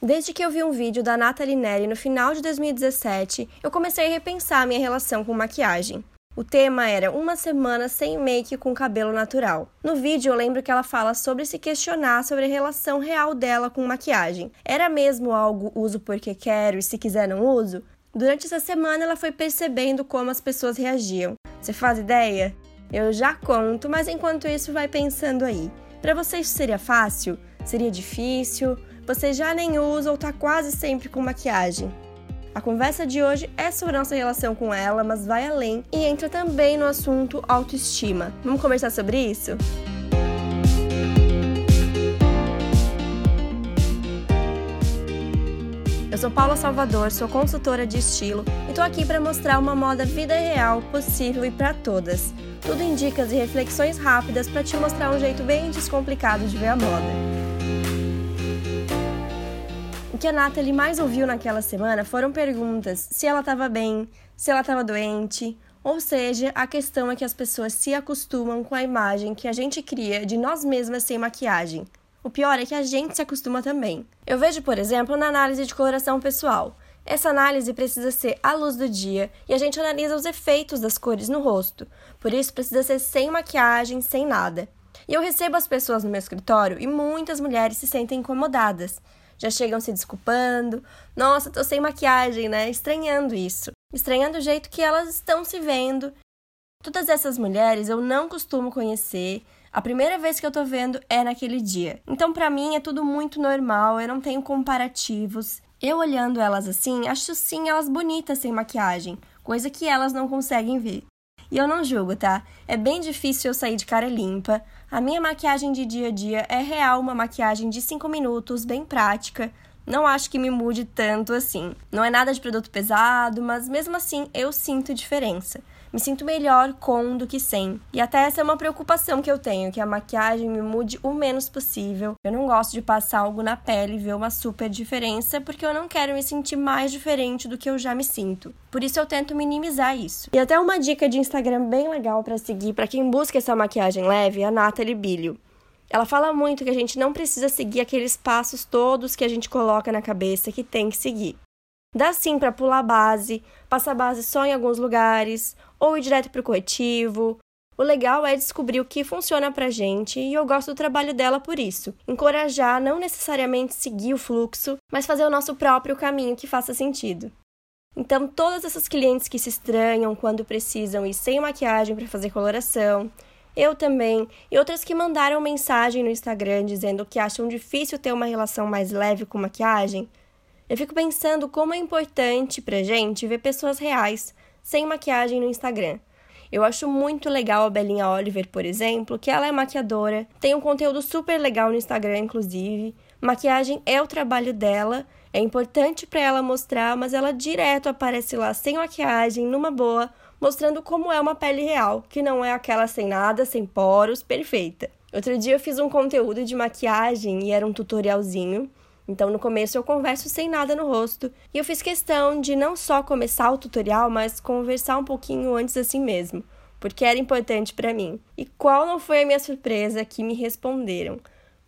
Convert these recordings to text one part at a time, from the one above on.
Desde que eu vi um vídeo da Nathalie Neri no final de 2017, eu comecei a repensar minha relação com maquiagem. O tema era uma semana sem make com cabelo natural. No vídeo eu lembro que ela fala sobre se questionar sobre a relação real dela com maquiagem. Era mesmo algo uso porque quero e se quiser não uso? Durante essa semana ela foi percebendo como as pessoas reagiam. Você faz ideia? Eu já conto, mas enquanto isso vai pensando aí. Para você isso seria fácil? Seria difícil? Você já nem usa ou tá quase sempre com maquiagem? A conversa de hoje é sobre nossa relação com ela, mas vai além e entra também no assunto autoestima. Vamos conversar sobre isso? Eu sou Paula Salvador, sou consultora de estilo e tô aqui para mostrar uma moda vida real, possível e para todas. Tudo em dicas e reflexões rápidas para te mostrar um jeito bem descomplicado de ver a moda. O que a Nathalie mais ouviu naquela semana foram perguntas se ela estava bem, se ela estava doente, ou seja, a questão é que as pessoas se acostumam com a imagem que a gente cria de nós mesmas sem maquiagem. O pior é que a gente se acostuma também. Eu vejo, por exemplo, na análise de coloração pessoal. Essa análise precisa ser à luz do dia e a gente analisa os efeitos das cores no rosto. Por isso, precisa ser sem maquiagem, sem nada. E eu recebo as pessoas no meu escritório e muitas mulheres se sentem incomodadas já chegam se desculpando. Nossa, tô sem maquiagem, né? Estranhando isso. Estranhando o jeito que elas estão se vendo. Todas essas mulheres eu não costumo conhecer. A primeira vez que eu tô vendo é naquele dia. Então, para mim, é tudo muito normal, eu não tenho comparativos. Eu olhando elas assim, acho sim elas bonitas sem maquiagem, coisa que elas não conseguem ver. E eu não julgo, tá? É bem difícil eu sair de cara limpa. A minha maquiagem de dia a dia é real uma maquiagem de 5 minutos, bem prática. Não acho que me mude tanto assim. Não é nada de produto pesado, mas mesmo assim eu sinto diferença. Me sinto melhor com do que sem. E até essa é uma preocupação que eu tenho, que a maquiagem me mude o menos possível. Eu não gosto de passar algo na pele e ver uma super diferença, porque eu não quero me sentir mais diferente do que eu já me sinto. Por isso eu tento minimizar isso. E até uma dica de Instagram bem legal para seguir para quem busca essa maquiagem leve é a Natalie Bilio. Ela fala muito que a gente não precisa seguir aqueles passos todos que a gente coloca na cabeça que tem que seguir. Dá sim para pular base, passar base só em alguns lugares, ou ir direto para o corretivo. O legal é descobrir o que funciona pra gente e eu gosto do trabalho dela por isso. Encorajar, não necessariamente seguir o fluxo, mas fazer o nosso próprio caminho que faça sentido. Então, todas essas clientes que se estranham quando precisam ir sem maquiagem para fazer coloração, eu também, e outras que mandaram mensagem no Instagram dizendo que acham difícil ter uma relação mais leve com maquiagem, eu fico pensando como é importante pra gente ver pessoas reais, sem maquiagem no Instagram. Eu acho muito legal a Belinha Oliver, por exemplo, que ela é maquiadora, tem um conteúdo super legal no Instagram, inclusive. Maquiagem é o trabalho dela, é importante para ela mostrar, mas ela direto aparece lá sem maquiagem, numa boa, mostrando como é uma pele real, que não é aquela sem nada, sem poros, perfeita. Outro dia eu fiz um conteúdo de maquiagem e era um tutorialzinho. Então, no começo eu converso sem nada no rosto, e eu fiz questão de não só começar o tutorial, mas conversar um pouquinho antes assim mesmo, porque era importante para mim. E qual não foi a minha surpresa que me responderam?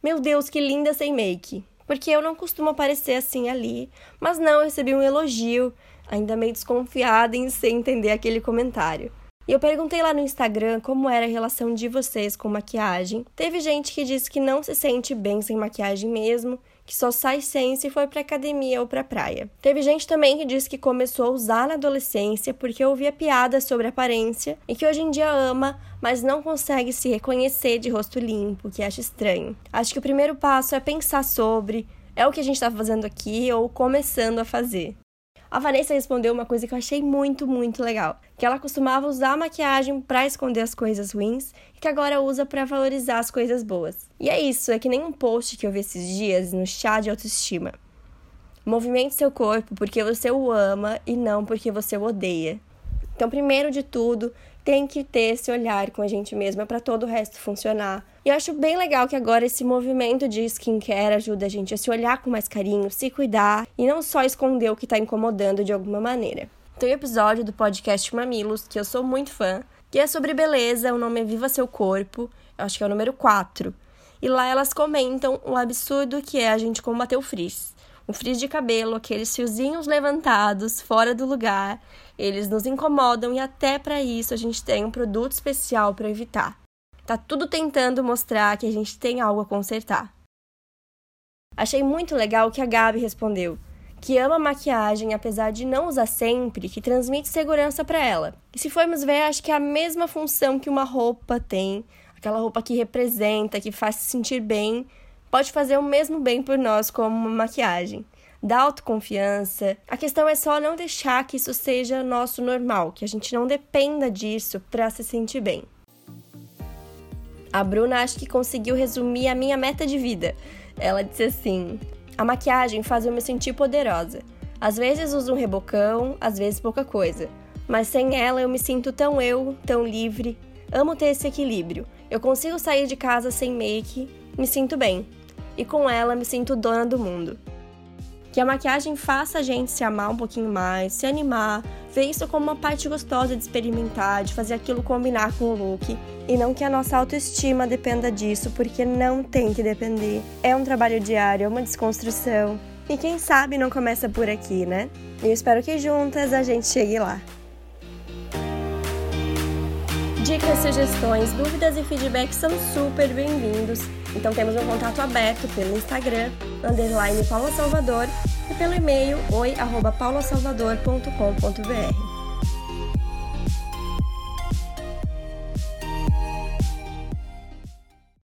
Meu Deus, que linda sem make! Porque eu não costumo aparecer assim ali, mas não, eu recebi um elogio, ainda meio desconfiada em sem entender aquele comentário. E eu perguntei lá no Instagram como era a relação de vocês com maquiagem. Teve gente que disse que não se sente bem sem maquiagem mesmo, que só sai sem se for para academia ou para praia. Teve gente também que disse que começou a usar na adolescência porque ouvia piadas sobre aparência e que hoje em dia ama, mas não consegue se reconhecer de rosto limpo, que acha estranho. Acho que o primeiro passo é pensar sobre é o que a gente está fazendo aqui ou começando a fazer. A Vanessa respondeu uma coisa que eu achei muito, muito legal, que ela costumava usar a maquiagem para esconder as coisas ruins e que agora usa para valorizar as coisas boas. E é isso, é que nem um post que eu vi esses dias no chá de autoestima. Movimente seu corpo porque você o ama e não porque você o odeia. Então, primeiro de tudo, tem que ter esse olhar com a gente mesma para todo o resto funcionar. E eu acho bem legal que agora esse movimento de skincare ajuda a gente a se olhar com mais carinho, se cuidar e não só esconder o que está incomodando de alguma maneira. Tem um episódio do podcast Mamilos, que eu sou muito fã, que é sobre beleza, o nome é Viva Seu Corpo, eu acho que é o número 4. E lá elas comentam o absurdo que é a gente combater o frizz. Um frizz de cabelo, aqueles fiozinhos levantados fora do lugar, eles nos incomodam e até para isso a gente tem um produto especial para evitar. Tá tudo tentando mostrar que a gente tem algo a consertar. Achei muito legal que a Gabi respondeu que ama maquiagem apesar de não usar sempre, que transmite segurança para ela. E se formos ver, acho que é a mesma função que uma roupa tem, aquela roupa que representa, que faz se sentir bem, pode fazer o mesmo bem por nós como uma maquiagem. Dá autoconfiança. A questão é só não deixar que isso seja nosso normal, que a gente não dependa disso para se sentir bem. A Bruna acho que conseguiu resumir a minha meta de vida. Ela disse assim: a maquiagem faz eu me sentir poderosa. Às vezes uso um rebocão, às vezes pouca coisa. Mas sem ela eu me sinto tão eu, tão livre. Amo ter esse equilíbrio. Eu consigo sair de casa sem make, me sinto bem. E com ela me sinto dona do mundo. Que a maquiagem faça a gente se amar um pouquinho mais, se animar, ver isso como uma parte gostosa de experimentar, de fazer aquilo combinar com o look. E não que a nossa autoestima dependa disso, porque não tem que depender. É um trabalho diário, é uma desconstrução. E quem sabe não começa por aqui, né? Eu espero que juntas a gente chegue lá. Dicas, sugestões, dúvidas e feedbacks são super bem-vindos. Então temos um contato aberto pelo Instagram, underline Paula Salvador, e pelo e-mail oi.paulasalvador.com.br.